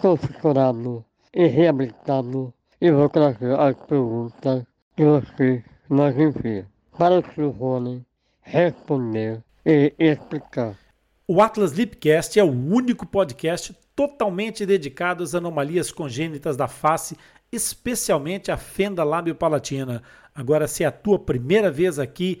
sou fissurado e reabilitado e vou trazer as perguntas que você nos envia para o Sr. Rony responder e explicar. O Atlas Lipcast é o único podcast totalmente dedicado às anomalias congênitas da face, especialmente a fenda lábio-palatina. Agora, se é a tua primeira vez aqui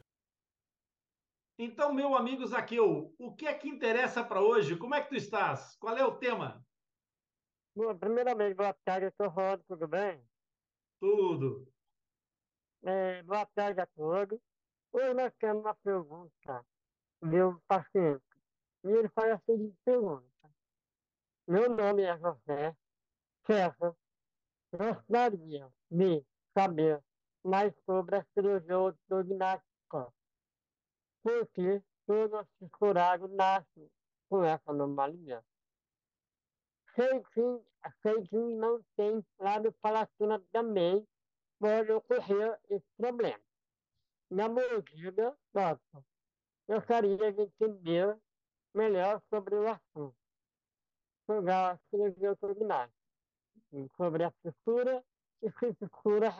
Então, meu amigo Zaqueu, o que é que interessa para hoje? Como é que tu estás? Qual é o tema? Bom, primeiramente, boa tarde, eu Rodo, tudo bem? Tudo. É, boa tarde a todos. Hoje nós temos uma pergunta meu paciente. E ele faz a seguinte pergunta. Meu nome é José César. Gostaria de saber mais sobre a cirurgia ortognática porque todos os curados nascem com essa anomalia. Sei que, sei que não tem lado palatina também pode ocorrer esse problema. Na mordida, doutor, gostaria de entender melhor sobre o assunto, sobre a cirurgia ortognática, sobre a fissura e fissura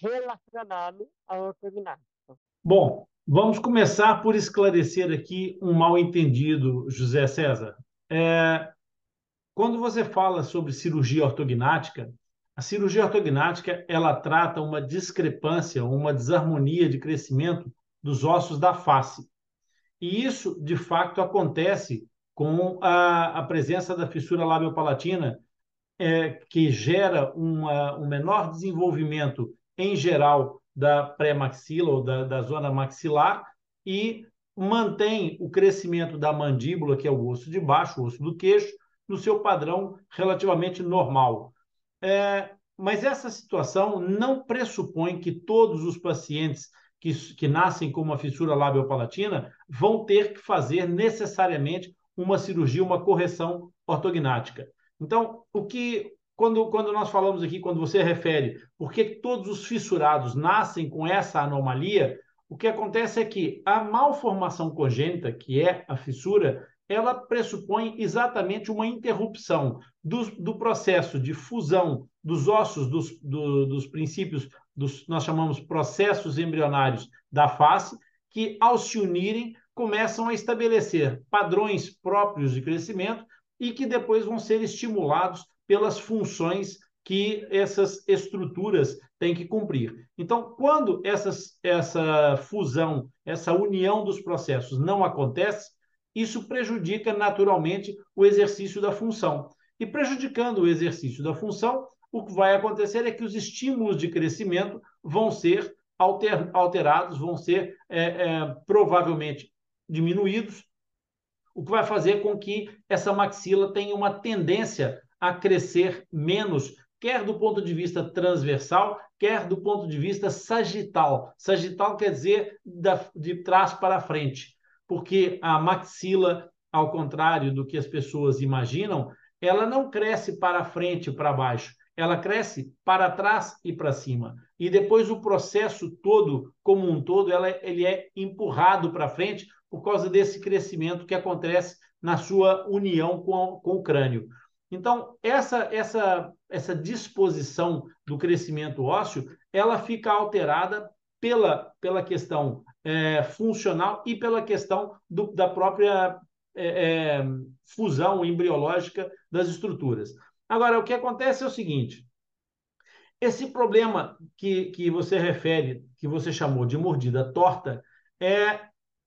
relacionada à ortognática. Bom, Vamos começar por esclarecer aqui um mal-entendido, José César. É, quando você fala sobre cirurgia ortognática, a cirurgia ortognática ela trata uma discrepância, uma desarmonia de crescimento dos ossos da face. E isso, de fato, acontece com a, a presença da fissura labiopalatina, é, que gera uma, um menor desenvolvimento, em geral, da pré-maxila ou da, da zona maxilar e mantém o crescimento da mandíbula, que é o osso de baixo, o osso do queixo, no seu padrão relativamente normal. É, mas essa situação não pressupõe que todos os pacientes que, que nascem com uma fissura labiopalatina vão ter que fazer necessariamente uma cirurgia, uma correção ortognática. Então, o que quando, quando nós falamos aqui, quando você refere por que todos os fissurados nascem com essa anomalia, o que acontece é que a malformação congênita, que é a fissura, ela pressupõe exatamente uma interrupção do, do processo de fusão dos ossos dos, do, dos princípios, dos, nós chamamos processos embrionários da face, que ao se unirem começam a estabelecer padrões próprios de crescimento e que depois vão ser estimulados pelas funções que essas estruturas têm que cumprir. Então, quando essas, essa fusão, essa união dos processos não acontece, isso prejudica naturalmente o exercício da função. E prejudicando o exercício da função, o que vai acontecer é que os estímulos de crescimento vão ser alter, alterados, vão ser é, é, provavelmente diminuídos, o que vai fazer com que essa maxila tenha uma tendência a crescer menos quer do ponto de vista transversal, quer do ponto de vista sagital. Sagital quer dizer de trás para frente, porque a maxila, ao contrário do que as pessoas imaginam, ela não cresce para frente e para baixo, ela cresce para trás e para cima. E depois o processo todo, como um todo, ela, ele é empurrado para frente por causa desse crescimento que acontece na sua união com, com o crânio. Então, essa, essa, essa disposição do crescimento ósseo, ela fica alterada pela, pela questão é, funcional e pela questão do, da própria é, é, fusão embriológica das estruturas. Agora, o que acontece é o seguinte: esse problema que, que você refere, que você chamou de mordida torta, é,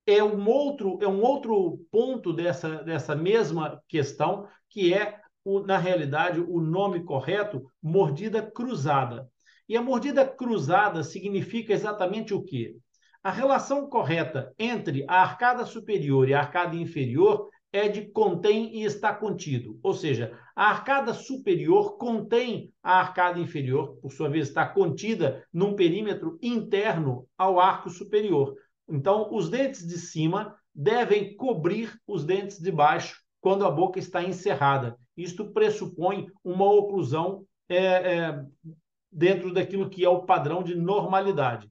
é, um, outro, é um outro ponto dessa, dessa mesma questão, que é o, na realidade, o nome correto, mordida cruzada. E a mordida cruzada significa exatamente o quê? A relação correta entre a arcada superior e a arcada inferior é de contém e está contido. Ou seja, a arcada superior contém a arcada inferior, por sua vez, está contida num perímetro interno ao arco superior. Então, os dentes de cima devem cobrir os dentes de baixo quando a boca está encerrada. Isto pressupõe uma oclusão é, é, dentro daquilo que é o padrão de normalidade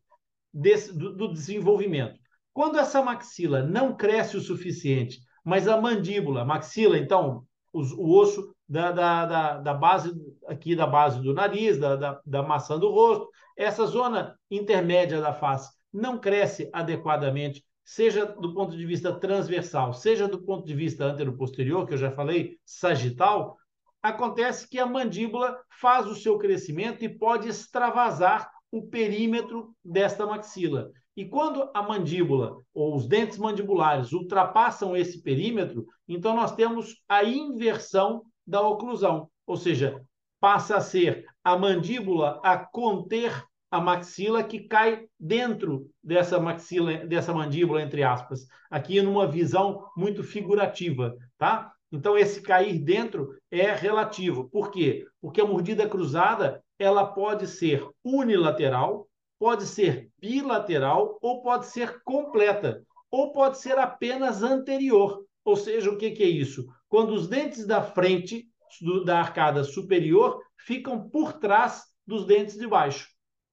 desse, do, do desenvolvimento. Quando essa maxila não cresce o suficiente, mas a mandíbula, maxila, então, os, o osso da, da, da, da, base, aqui da base do nariz, da, da, da maçã do rosto, essa zona intermédia da face não cresce adequadamente seja do ponto de vista transversal, seja do ponto de vista antero-posterior, que eu já falei, sagital, acontece que a mandíbula faz o seu crescimento e pode extravasar o perímetro desta maxila. E quando a mandíbula ou os dentes mandibulares ultrapassam esse perímetro, então nós temos a inversão da oclusão, ou seja, passa a ser a mandíbula a conter a maxila que cai dentro dessa maxila, dessa mandíbula, entre aspas, aqui numa visão muito figurativa, tá? Então, esse cair dentro é relativo. Por quê? Porque a mordida cruzada ela pode ser unilateral, pode ser bilateral ou pode ser completa, ou pode ser apenas anterior. Ou seja, o que, que é isso? Quando os dentes da frente do, da arcada superior ficam por trás dos dentes de baixo.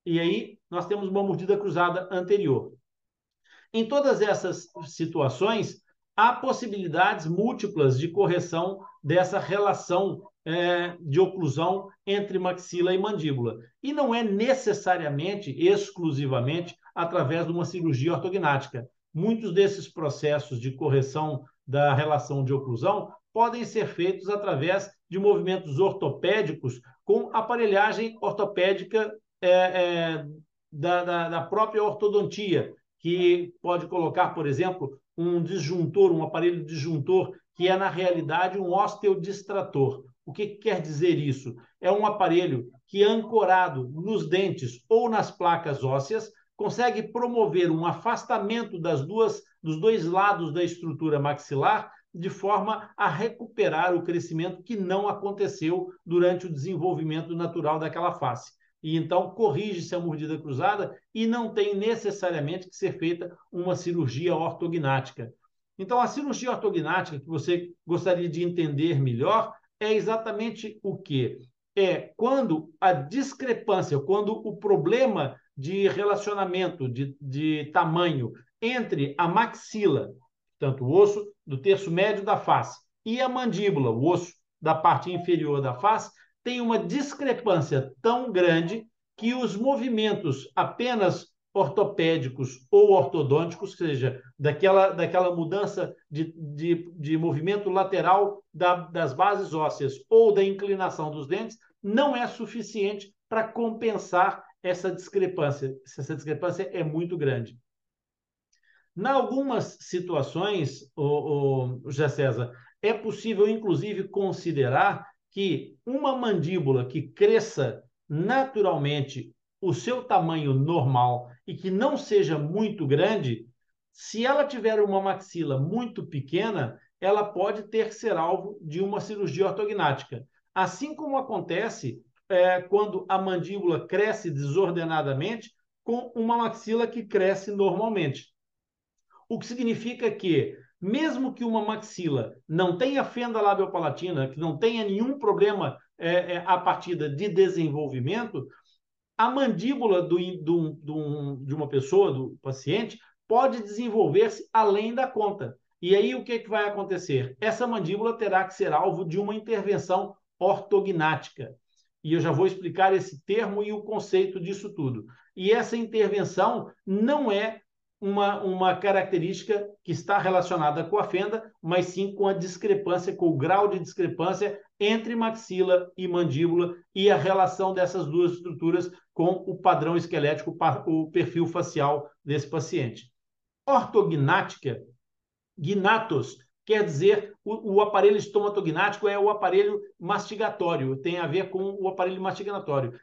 E aí nós temos uma mordida cruzada anterior. Em todas essas situações, há possibilidades múltiplas de correção dessa relação é, de oclusão entre maxila e mandíbula. E não é necessariamente, exclusivamente, através de uma cirurgia ortognática. Muitos desses processos de correção da relação de oclusão podem ser feitos através de movimentos ortopédicos com aparelhagem ortopédica é, é, da, da, da própria ortodontia, que pode colocar, por exemplo, um disjuntor, um aparelho disjuntor, que é, na realidade, um osteodistrator. O que quer dizer isso? É um aparelho que, ancorado nos dentes ou nas placas ósseas, consegue promover um afastamento das duas, dos dois lados da estrutura maxilar, de forma a recuperar o crescimento que não aconteceu durante o desenvolvimento natural daquela face e então corrige-se a mordida cruzada e não tem necessariamente que ser feita uma cirurgia ortognática. Então, a cirurgia ortognática que você gostaria de entender melhor é exatamente o que? É quando a discrepância, quando o problema de relacionamento, de, de tamanho entre a maxila, tanto o osso do terço médio da face, e a mandíbula, o osso da parte inferior da face, tem uma discrepância tão grande que os movimentos apenas ortopédicos ou ortodônticos, ou seja, daquela, daquela mudança de, de, de movimento lateral da, das bases ósseas ou da inclinação dos dentes, não é suficiente para compensar essa discrepância. Essa discrepância é muito grande. Em algumas situações, o, o José César, é possível, inclusive, considerar que uma mandíbula que cresça naturalmente o seu tamanho normal e que não seja muito grande, se ela tiver uma maxila muito pequena, ela pode ter que ser alvo de uma cirurgia ortognática. Assim como acontece é, quando a mandíbula cresce desordenadamente, com uma maxila que cresce normalmente. O que significa que, mesmo que uma maxila não tenha fenda labiopalatina, que não tenha nenhum problema é, é, a partir de desenvolvimento, a mandíbula do, do, do, de uma pessoa, do paciente, pode desenvolver-se além da conta. E aí o que, que vai acontecer? Essa mandíbula terá que ser alvo de uma intervenção ortognática. E eu já vou explicar esse termo e o conceito disso tudo. E essa intervenção não é uma, uma característica que está relacionada com a fenda, mas sim com a discrepância, com o grau de discrepância entre maxila e mandíbula e a relação dessas duas estruturas com o padrão esquelético, o perfil facial desse paciente. Ortognática, gnatos, quer dizer o, o, aparelho estomatognático é o aparelho mastigatório, tem a ver com o aparelho mastigatório.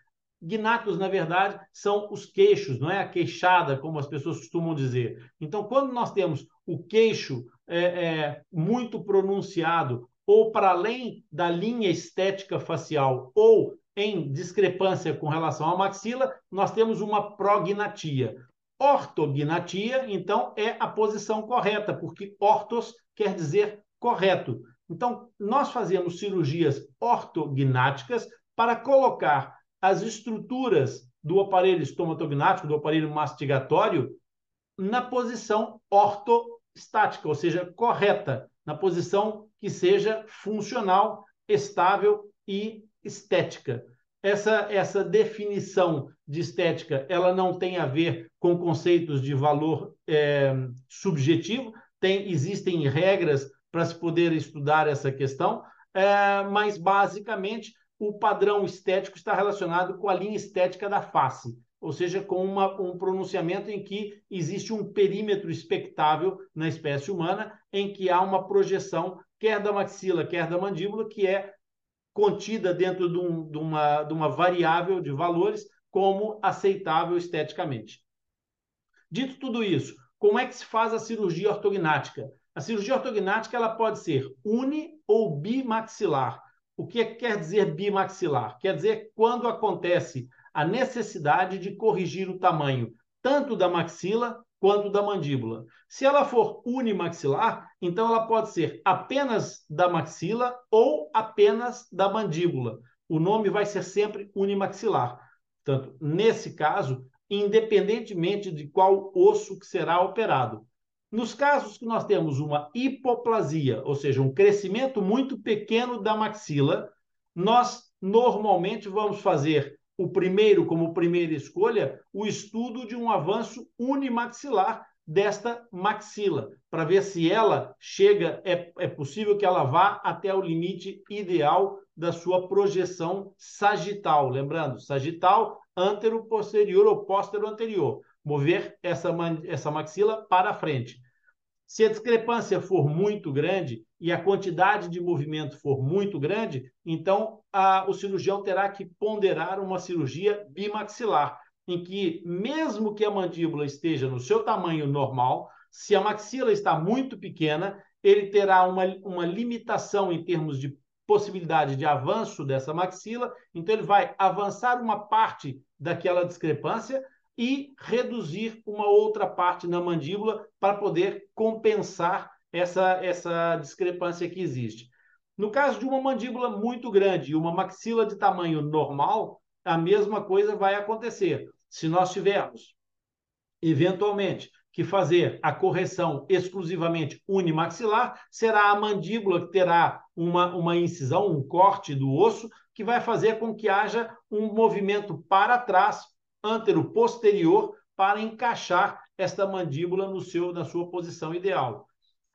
Gnatos, na verdade, são os queixos, não é a queixada, como as pessoas costumam dizer. Então, quando nós temos o queixo é, é, muito pronunciado, ou para além da linha estética facial, ou em discrepância com relação à maxila, nós temos uma prognatia. Ortognatia, então, é a posição correta, porque ortos quer dizer correto. Então, nós fazemos cirurgias ortognáticas para colocar as estruturas do aparelho estomatognático, do aparelho mastigatório, na posição ortostática, ou seja, correta, na posição que seja funcional, estável e estética. Essa, essa definição de estética ela não tem a ver com conceitos de valor é, subjetivo, tem, existem regras para se poder estudar essa questão, é, mas basicamente o padrão estético está relacionado com a linha estética da face, ou seja, com uma, um pronunciamento em que existe um perímetro expectável na espécie humana, em que há uma projeção, quer da maxila, quer da mandíbula, que é contida dentro de, um, de, uma, de uma variável de valores como aceitável esteticamente. Dito tudo isso, como é que se faz a cirurgia ortognática? A cirurgia ortognática ela pode ser uni ou bimaxilar. O que quer dizer bimaxilar? Quer dizer quando acontece a necessidade de corrigir o tamanho tanto da maxila quanto da mandíbula. Se ela for unimaxilar, então ela pode ser apenas da maxila ou apenas da mandíbula. O nome vai ser sempre unimaxilar. Portanto, nesse caso, independentemente de qual osso que será operado. Nos casos que nós temos uma hipoplasia, ou seja, um crescimento muito pequeno da maxila, nós normalmente vamos fazer o primeiro, como primeira escolha, o estudo de um avanço unimaxilar desta maxila, para ver se ela chega, é, é possível que ela vá até o limite ideal da sua projeção sagital. Lembrando, sagital, antero, posterior ou póstero anterior mover essa, essa maxila para frente. Se a discrepância for muito grande e a quantidade de movimento for muito grande, então a, o cirurgião terá que ponderar uma cirurgia bimaxilar, em que, mesmo que a mandíbula esteja no seu tamanho normal, se a maxila está muito pequena, ele terá uma, uma limitação em termos de possibilidade de avanço dessa maxila, então ele vai avançar uma parte daquela discrepância, e reduzir uma outra parte na mandíbula para poder compensar essa, essa discrepância que existe. No caso de uma mandíbula muito grande e uma maxila de tamanho normal, a mesma coisa vai acontecer. Se nós tivermos, eventualmente, que fazer a correção exclusivamente unimaxilar, será a mandíbula que terá uma, uma incisão, um corte do osso, que vai fazer com que haja um movimento para trás antero-posterior para encaixar esta mandíbula no seu, na sua posição ideal.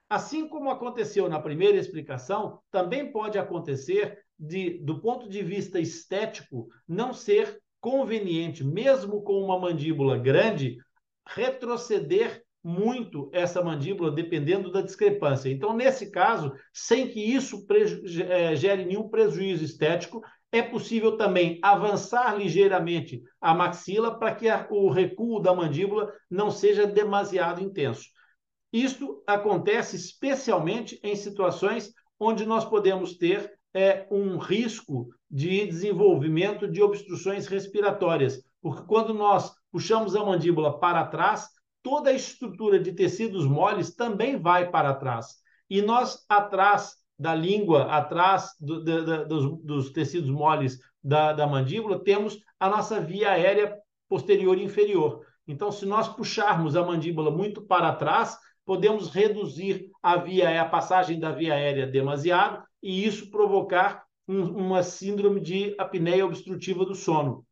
Assim como aconteceu na primeira explicação, também pode acontecer de, do ponto de vista estético, não ser conveniente, mesmo com uma mandíbula grande, retroceder muito essa mandíbula, dependendo da discrepância. Então, nesse caso, sem que isso eh, gere nenhum prejuízo estético, é possível também avançar ligeiramente a maxila para que a, o recuo da mandíbula não seja demasiado intenso. Isto acontece especialmente em situações onde nós podemos ter é, um risco de desenvolvimento de obstruções respiratórias, porque quando nós puxamos a mandíbula para trás, toda a estrutura de tecidos moles também vai para trás. E nós, atrás da língua, atrás do, dos, dos, tecidos moles da, da mandíbula, temos a nossa via aérea posterior inferior. Então, se nós puxarmos a mandíbula muito para trás, podemos reduzir a via a passagem da via aérea demasiado e isso provocar um, uma síndrome de apneia obstrutiva do sono.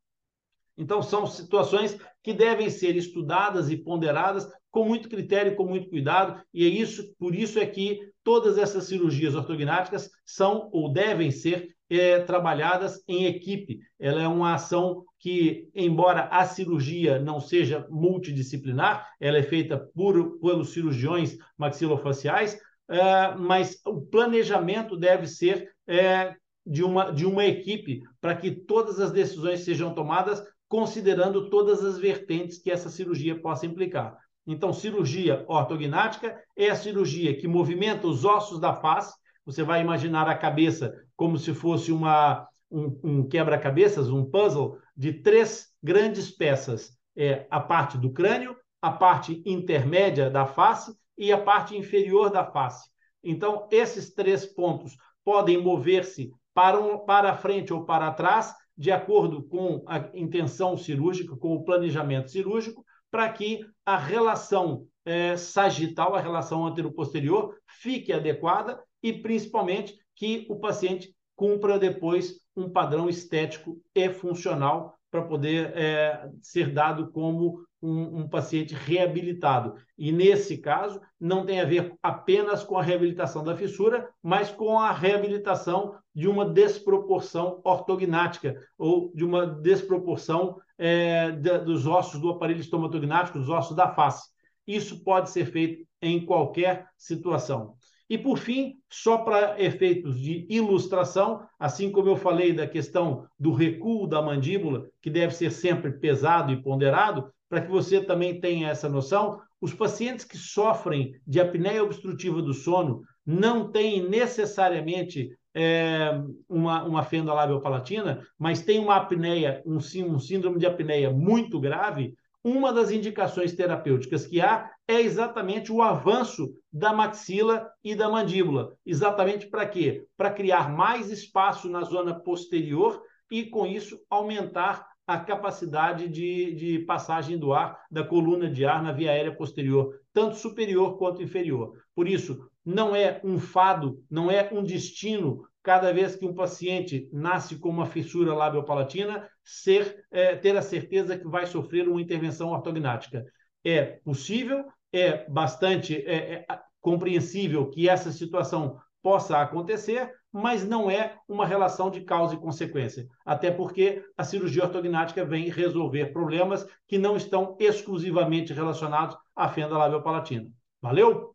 Então, são situações que devem ser estudadas e ponderadas com muito critério, com muito cuidado, e é isso, por isso é que todas essas cirurgias ortognáticas são ou devem ser é, trabalhadas em equipe. Ela é uma ação que, embora a cirurgia não seja multidisciplinar, ela é feita por, pelos cirurgiões maxilofaciais, é, mas o planejamento deve ser é, de, uma, de uma equipe para que todas as decisões sejam tomadas considerando todas as vertentes que essa cirurgia possa implicar. Então, cirurgia ortognática é a cirurgia que movimenta os ossos da face. Você vai imaginar a cabeça como se fosse uma, um, um quebra-cabeças, um puzzle de três grandes peças: é a parte do crânio, a parte intermédia da face e a parte inferior da face. Então, esses três pontos podem mover-se para, um, para frente ou para trás, de acordo com a intenção cirúrgica, com o planejamento cirúrgico, para que a relação é, sagital, a relação anteroposterior, fique adequada e, principalmente, que o paciente cumpra depois um padrão estético e funcional para poder é, ser dado como um, um, paciente reabilitado. E nesse caso, não tem a ver apenas com a reabilitação da fissura, mas com a reabilitação de uma desproporção ortognática ou de uma desproporção é, dos ossos do aparelho estomatognático, dos ossos da face. Isso pode ser feito em qualquer situação. E, por fim, só para efeitos de ilustração, assim como eu falei da questão do recuo da mandíbula, que deve ser sempre pesado e ponderado, para que você também tenha essa noção, os pacientes que sofrem de apneia obstrutiva do sono não têm necessariamente é, uma, uma fenda labiopalatina, mas têm uma apneia, um, um síndrome de apneia muito grave, uma das indicações terapêuticas que há é exatamente o avanço da maxila e da mandíbula. Exatamente para quê? Para criar mais espaço na zona posterior e, com isso, aumentar a capacidade de, de passagem do ar, da coluna de ar na via aérea posterior, tanto superior quanto inferior. Por isso, não é um fado, não é um destino cada vez que um paciente nasce com uma fissura labiopalatina, ser, é, ter a certeza que vai sofrer uma intervenção ortognática. É possível, é bastante é, é compreensível que essa situação possa acontecer, mas não é uma relação de causa e consequência. Até porque a cirurgia ortognática vem resolver problemas que não estão exclusivamente relacionados à fenda labiopalatina. Valeu?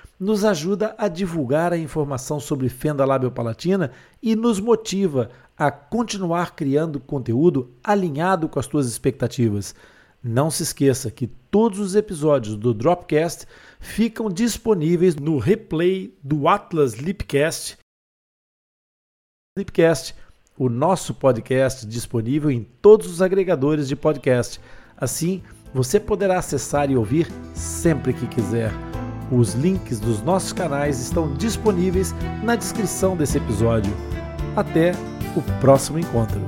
nos ajuda a divulgar a informação sobre fenda labiopalatina e nos motiva a continuar criando conteúdo alinhado com as tuas expectativas. Não se esqueça que todos os episódios do Dropcast ficam disponíveis no replay do Atlas Lipcast. Lipcast, o nosso podcast disponível em todos os agregadores de podcast. Assim, você poderá acessar e ouvir sempre que quiser. Os links dos nossos canais estão disponíveis na descrição desse episódio. Até o próximo encontro.